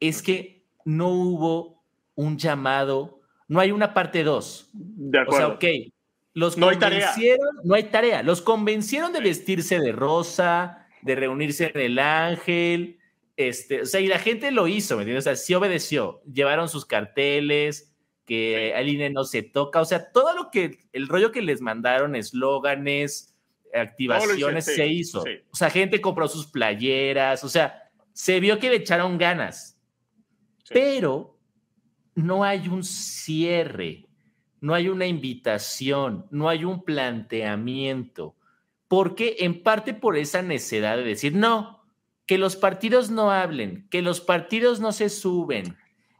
es que no hubo un llamado, no hay una parte 2. De acuerdo. O sea, ok, los no convencieron, hay no hay tarea, los convencieron de vestirse de rosa, de reunirse en el ángel, este, o sea, y la gente lo hizo, ¿me entiendes? O sea, sí obedeció, llevaron sus carteles, que al INE no se toca, o sea, todo lo que, el rollo que les mandaron, eslóganes, activaciones, se hizo. O sea, gente compró sus playeras, o sea, se vio que le echaron ganas, pero no hay un cierre no hay una invitación, no hay un planteamiento. Porque en parte por esa necesidad de decir, no, que los partidos no hablen, que los partidos no se suben,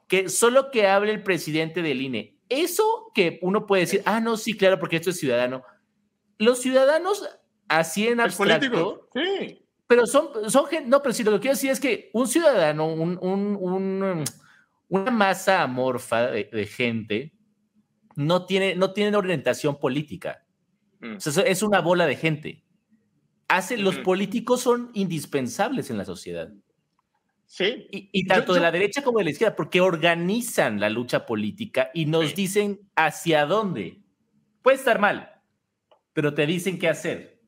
que solo que hable el presidente del INE. Eso que uno puede decir, ah, no, sí, claro, porque esto es ciudadano. Los ciudadanos así en abstracto, sí. pero son, son no, pero si lo que quiero decir es que un ciudadano, un, una masa amorfa de gente, no tiene, no tienen orientación política. Mm. es una bola de gente. Hace, Los políticos son indispensables en la sociedad. Sí. Y, tanto de la derecha como de la izquierda, porque organizan la lucha política y nos dicen hacia dónde. Puede estar mal, pero te dicen qué hacer.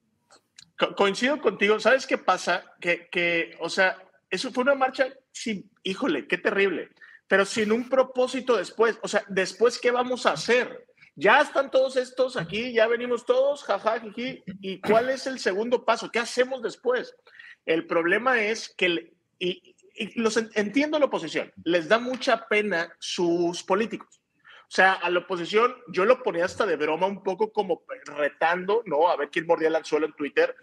coincido contigo. ¿Sabes qué pasa? Que, que, o sea, eso fue una marcha, sí, híjole, qué terrible pero sin un propósito después. O sea, después, ¿qué vamos a hacer? Ya están todos estos aquí, ya venimos todos, jaja, ¿Y cuál es el segundo paso? ¿Qué hacemos después? El problema es que, y, los entiendo la oposición, les da mucha pena sus políticos. O sea, a la oposición yo lo ponía hasta de broma un poco como retando, ¿no? A ver quién mordía el anzuelo en Twitter.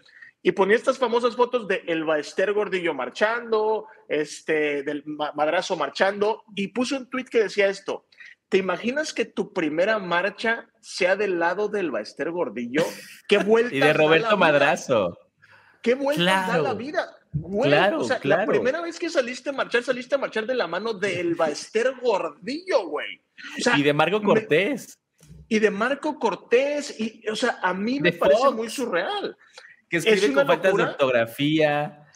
Y ponía estas famosas fotos de el Baester Gordillo marchando, este, del madrazo marchando, y puso un tweet que decía esto. ¿Te imaginas que tu primera marcha sea del lado del Baester Gordillo? ¿Qué vuelta y de Roberto Madrazo. ¿Qué vuelta da la vida? claro, o sea, La primera vez que saliste a marchar, saliste a marchar de la mano del Baester Gordillo, güey. y de Marco Cortés. y de Marco Cortés. Y, o sea, a mí me parece muy surreal que escribe con faltas de ortografía.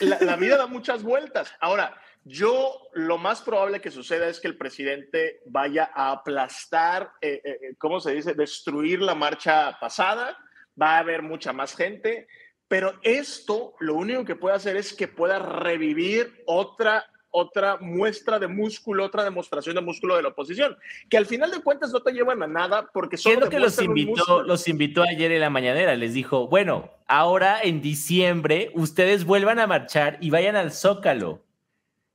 La, vida da muchas vueltas. Ahora, yo lo más probable que suceda es que el presidente vaya a aplastar, eh, eh, eh, ¿cómo se dice? Destruir la marcha pasada. Va a haber mucha más gente. Pero esto lo único que puede hacer es que pueda revivir otra otra muestra de músculo, otra demostración de músculo de la oposición, que al final de cuentas no te llevan a nada porque solo lo que los invitó, los invitó ayer en la mañanera, les dijo, bueno, ahora en diciembre ustedes vuelvan a marchar y vayan al Zócalo.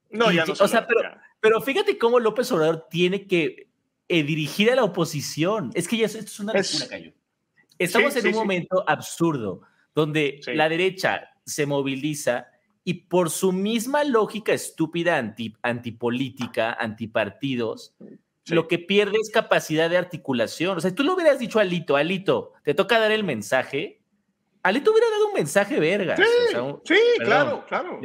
No, ya no. O sea, pero, pero fíjate cómo López Obrador tiene que eh, dirigir a la oposición. Es que ya esto es una locura, Cayo. Estamos en un momento absurdo donde la derecha se moviliza y por su misma lógica estúpida anti, antipolítica, antipartidos, lo que pierde es capacidad de articulación. O sea, tú lo hubieras dicho a Alito, Alito, te toca dar el mensaje. Alito hubiera dado un mensaje verga. Sí, claro, claro.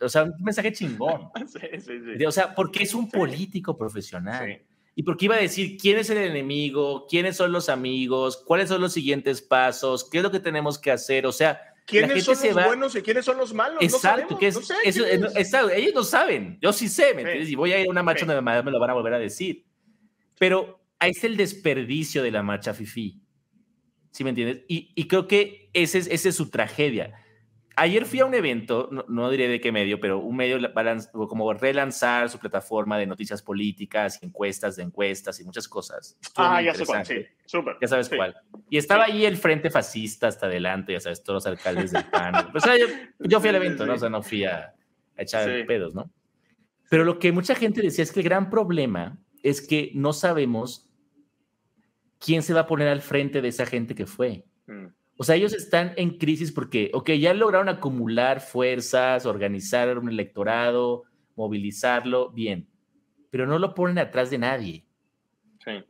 O sea, un mensaje chingón. o sea, porque es un político profesional. Y porque iba a decir quién es el enemigo, quiénes son los amigos, cuáles son los siguientes pasos, qué es lo que tenemos que hacer. O sea, ¿Quiénes son los buenos y quiénes son los malos? Exacto, que es, ellos no saben, yo sí sé, ¿me entiendes? Y voy a ir a una marcha donde me lo van a volver a decir. Pero ahí está el desperdicio de la marcha FIFI, ¿sí me entiendes? Y, y creo que esa es, esa es su tragedia. Ayer fui a un evento, no, diré de qué medio, pero un medio para como relanzar su plataforma de noticias políticas, encuestas de encuestas y muchas cosas. ah, ya sé cuál, sí, súper. Ya sabes cuál. Y estaba ahí el frente fascista hasta adelante, ya sabes, todos los alcaldes del PAN. Pues, yo, fui al evento, ¿no? O sea, no fui a, echar pedos, ¿no? Pero lo que mucha gente decía es que el gran problema es que no sabemos quién se va a poner al frente de esa gente que fue. Mm. O sea, ellos están en crisis porque, ok, ya lograron acumular fuerzas, organizar un electorado, movilizarlo, bien, pero no lo ponen atrás de nadie. Sí.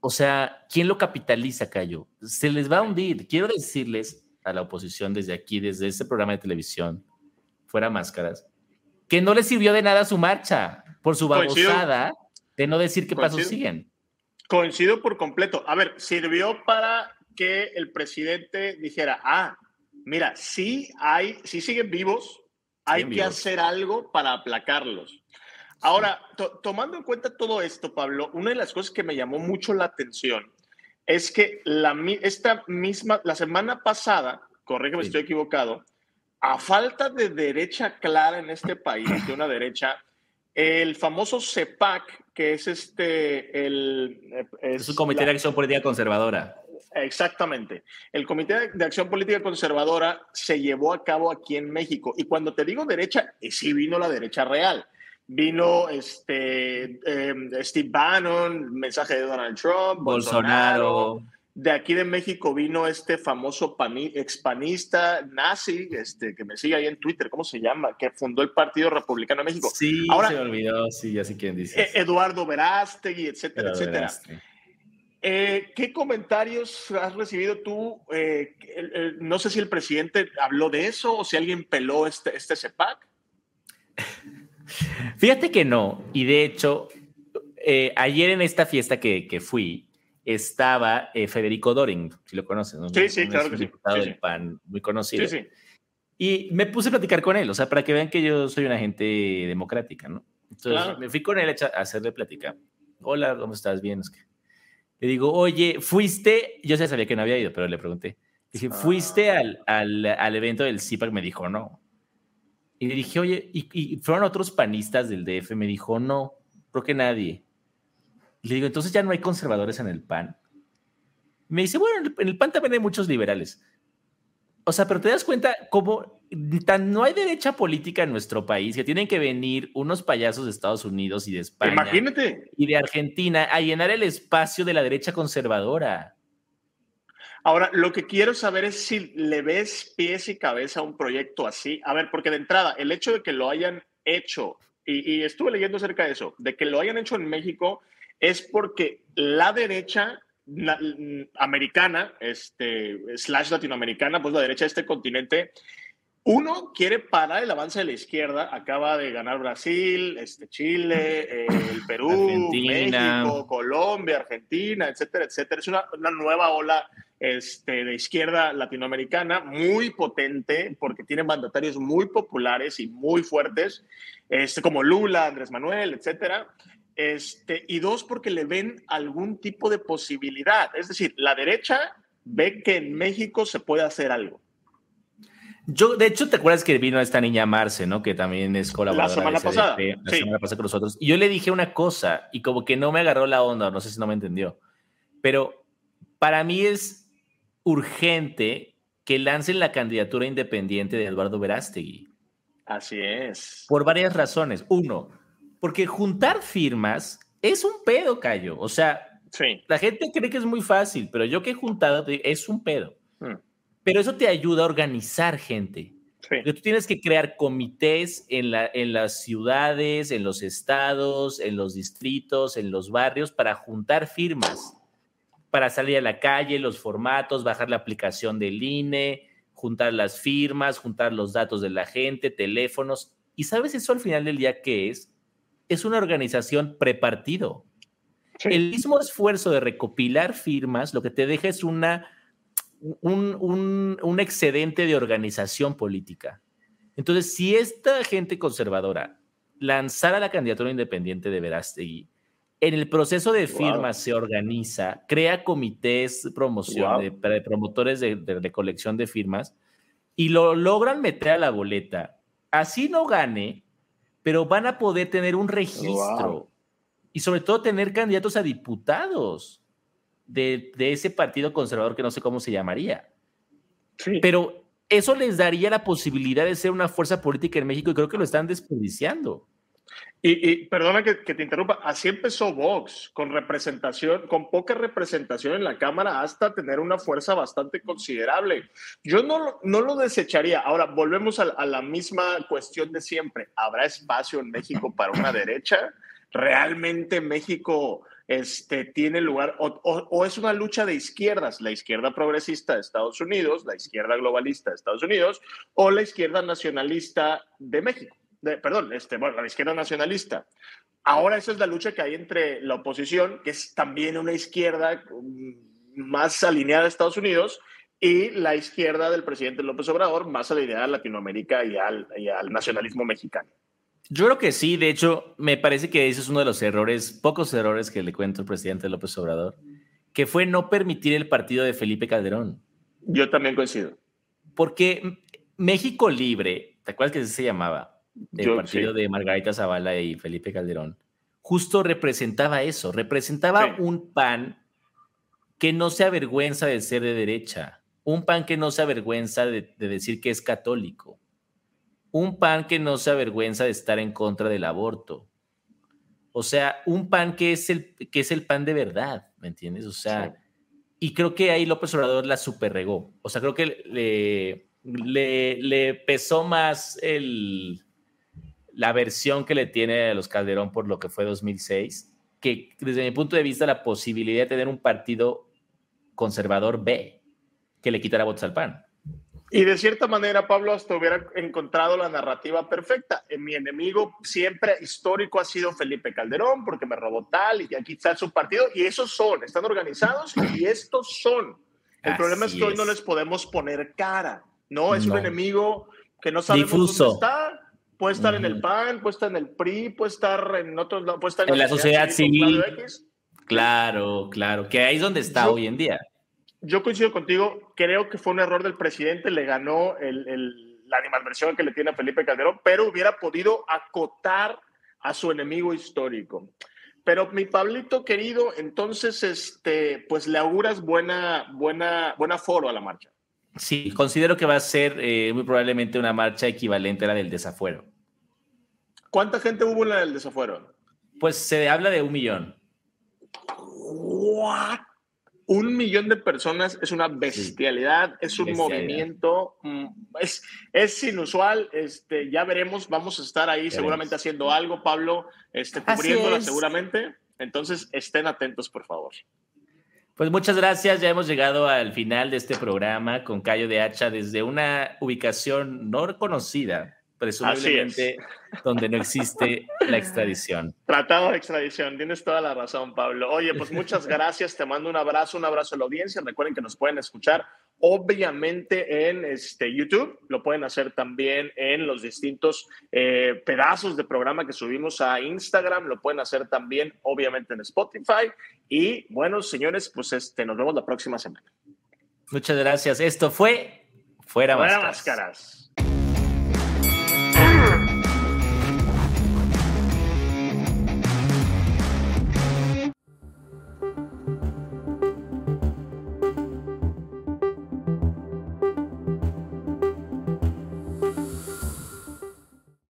O sea, ¿quién lo capitaliza, Cayo? Se les va a hundir. Quiero decirles a la oposición desde aquí, desde este programa de televisión, fuera máscaras, que no les sirvió de nada su marcha por su babosada de no decir qué pasos siguen. Coincido por completo. A ver, sirvió para que el presidente dijera, ah, mira, sí hay, sí siguen vivos, hay que hacer algo para aplacarlos. Ahora, tomando en cuenta todo esto, Pablo, una de las cosas que me llamó mucho la atención es que la, esta misma, la semana pasada, corre que me estoy equivocado, a falta de derecha clara en este país, de una derecha, el famoso CEPAC, que es este, el... Es, un comité de acción política conservadora. Exactamente. El Comité de Acción Política Conservadora se llevó a cabo aquí en México. Y cuando te digo derecha, eh, sí vino la derecha real. Vino este, em, Steve Bannon, mensaje de Donald Trump, Bolsonaro. De aquí de México vino este famoso expanista nazi, este, que me sigue ahí en Twitter, ¿cómo se llama? Que fundó el Partido Republicano de México. Sí, Ahora, se me olvidó, sí, ya sé quién dice. E-, Eduardo Verástegui, etcétera, etcétera. Eh, ¿Qué comentarios has recibido tú? Eh, no sé si el presidente habló de eso o si alguien peló este, este CEPAC. Fíjate que no. Y de hecho, eh, ayer en esta fiesta que, que fui, estaba Federico Doring, si lo conoces, ¿no? Sí, sí, claro. Un diputado del PAN muy conocido. Sí, sí. Y me puse a platicar con él, o sea, para que vean que yo soy una gente democrática, ¿no? Entonces me fui con él a hacerle plática. Hola, ¿cómo estás? Bien, es que le digo, oye, fuiste, yo ya sabía que no había ido, pero le pregunté. Dije, ¿fuiste ah. al, al, evento del CIPAC? Me dijo, no. Y le dije, oye, ¿y, fueron otros panistas del DF? Me dijo, no, creo que nadie. Y le digo, entonces ya no hay conservadores en el PAN. Me dice, bueno, en el PAN también hay muchos liberales. O sea, pero te das cuenta cómo tan no hay derecha política en nuestro país que tienen que venir unos payasos de Estados Unidos y de España Imagínate. y de Argentina a llenar el espacio de la derecha conservadora. Ahora, lo que quiero saber es si le ves pies y cabeza a un proyecto así. A ver, porque de entrada, el hecho de que lo hayan hecho, y, estuve leyendo acerca de eso, de que lo hayan hecho en México, es porque la derecha americana, este, slash latinoamericana, pues la derecha de este continente, uno quiere parar el avance de la izquierda. Acaba de ganar Brasil, este, Chile, el Perú, México, Colombia, Argentina, etcétera, etcétera. Es una, una nueva ola este, de izquierda latinoamericana muy potente porque tiene mandatarios muy populares y muy fuertes, este, como Lula, Andrés Manuel, etcétera. Este, y dos, porque le ven algún tipo de posibilidad. Es decir, la derecha ve que en México se puede hacer algo. Yo, de hecho, ¿te acuerdas que vino esta niña Marce, ¿no? Que también es colaboradora. La semana pasada. la semana pasada con nosotros. Y yo le dije una cosa y como que no me agarró la onda, no sé si no me entendió. Pero para mí es urgente que lancen la candidatura independiente de Eduardo Verástegui. Así es. Por varias razones. Uno, porque juntar firmas es un pedo, Cayo. O sea, sí. la gente cree que es muy fácil, pero yo que he juntado es un pedo. Pero eso te ayuda a organizar gente. Porque tú tienes que crear comités en, la, en las ciudades, en los estados, en los distritos, en los barrios, para juntar firmas, para salir a la calle, los formatos, bajar la aplicación del INE, juntar las firmas, juntar los datos de la gente, teléfonos. ¿Y sabes eso al final del día qué es? Es una organización prepartido. El mismo esfuerzo de recopilar firmas lo que te deja es una un, excedente de organización política. Entonces, si esta gente conservadora lanzara la candidatura independiente de Verástegui, en el proceso de firmas se organiza, crea comités de promoción, de, promotores de, colección de firmas, y lo logran meter a la boleta. Así no gane, pero van a poder tener un registro. Y sobre todo tener candidatos a diputados de, ese partido conservador que no sé cómo se llamaría. Pero eso les daría la posibilidad de ser una fuerza política en México y creo que lo están desperdiciando. Y, perdona que, te interrumpa, así empezó Vox, con representación, con poca representación en la Cámara, hasta tener una fuerza bastante considerable. Yo no, no lo desecharía. Ahora, volvemos a, a la misma cuestión de siempre. ¿Habrá espacio en México para una derecha? ¿Realmente México este, tiene lugar, o, es una lucha de izquierdas, la izquierda progresista de Estados Unidos, la izquierda globalista de Estados Unidos, o la izquierda nacionalista de México, perdón, este, la izquierda nacionalista. Ahora esa es la lucha que hay entre la oposición, que es también una izquierda mm, más alineada a Estados Unidos, y la izquierda del presidente López Obrador, más alineada a Latinoamérica y al nacionalismo mexicano. Yo creo que sí, de hecho, me parece que ese es uno de los errores, pocos errores que le cuento al presidente López Obrador, que fue no permitir el partido de Felipe Calderón. Yo también coincido. Porque México Libre, ¿te acuerdas que se llamaba? El partido de Margarita Zavala y Felipe Calderón. Justo representaba eso, representaba un PAN que no se avergüenza de ser de derecha, un PAN que no se avergüenza de decir que es católico un pan que no se avergüenza de estar en contra del aborto. O sea, un pan que es el, que es el pan de verdad, ¿me entiendes? O sea, y creo que ahí López Obrador la superregó. O sea, creo que le, le, pesó más el, la versión que le tiene a los Calderón por lo que fue 2006, que desde mi punto de vista la posibilidad de tener un partido conservador B que le quitara votos al PAN. Y de cierta manera, Pablo, hasta hubiera encontrado la narrativa perfecta. En mi enemigo siempre histórico ha sido Felipe Calderón, porque me robó tal, y aquí está su partido, y esos son, están organizados y estos son. El problema es que hoy no les podemos poner cara, ¿no? Es un enemigo que no sabemos dónde está. Puede estar en el PAN, puede estar en el PRI, puede estar en otros puede estar en, la sociedad civil. Claro, claro, que ahí es donde está hoy en día yo coincido contigo, creo que fue un error del presidente, le ganó la animalversión que le tiene a Felipe Calderón, pero hubiera podido acotar a su enemigo histórico. Pero mi Pablito querido, entonces, este, pues le auguras buena, buena, buena foro a la marcha. Sí, considero que va a ser eh, muy probablemente una marcha equivalente a la del desafuero. ¿Cuánta gente hubo en la del desafuero? Pues se habla de un millón. ¿What? Un millón de personas es una bestialidad, es un movimiento, mm, es, es inusual. Este, ya veremos, vamos a estar ahí seguramente haciendo algo, Pablo, este, cubriéndola seguramente. Entonces, estén atentos, por favor. Pues muchas gracias, ya hemos llegado al final de este programa con Cayo de Hacha desde una ubicación no reconocida, presumiblemente donde no existe la extradición. Tratado de extradición, tienes toda la razón, Pablo. Oye, pues muchas gracias, te mando un abrazo, un abrazo a la audiencia. Recuerden que nos pueden escuchar obviamente en este, YouTube, lo pueden hacer también en los distintos eh, pedazos de programa que subimos a Instagram, lo pueden hacer también obviamente en Spotify. Y bueno, señores, pues este, nos vemos la próxima semana. Muchas gracias. Esto fue Fuera, Fuera Máscaras.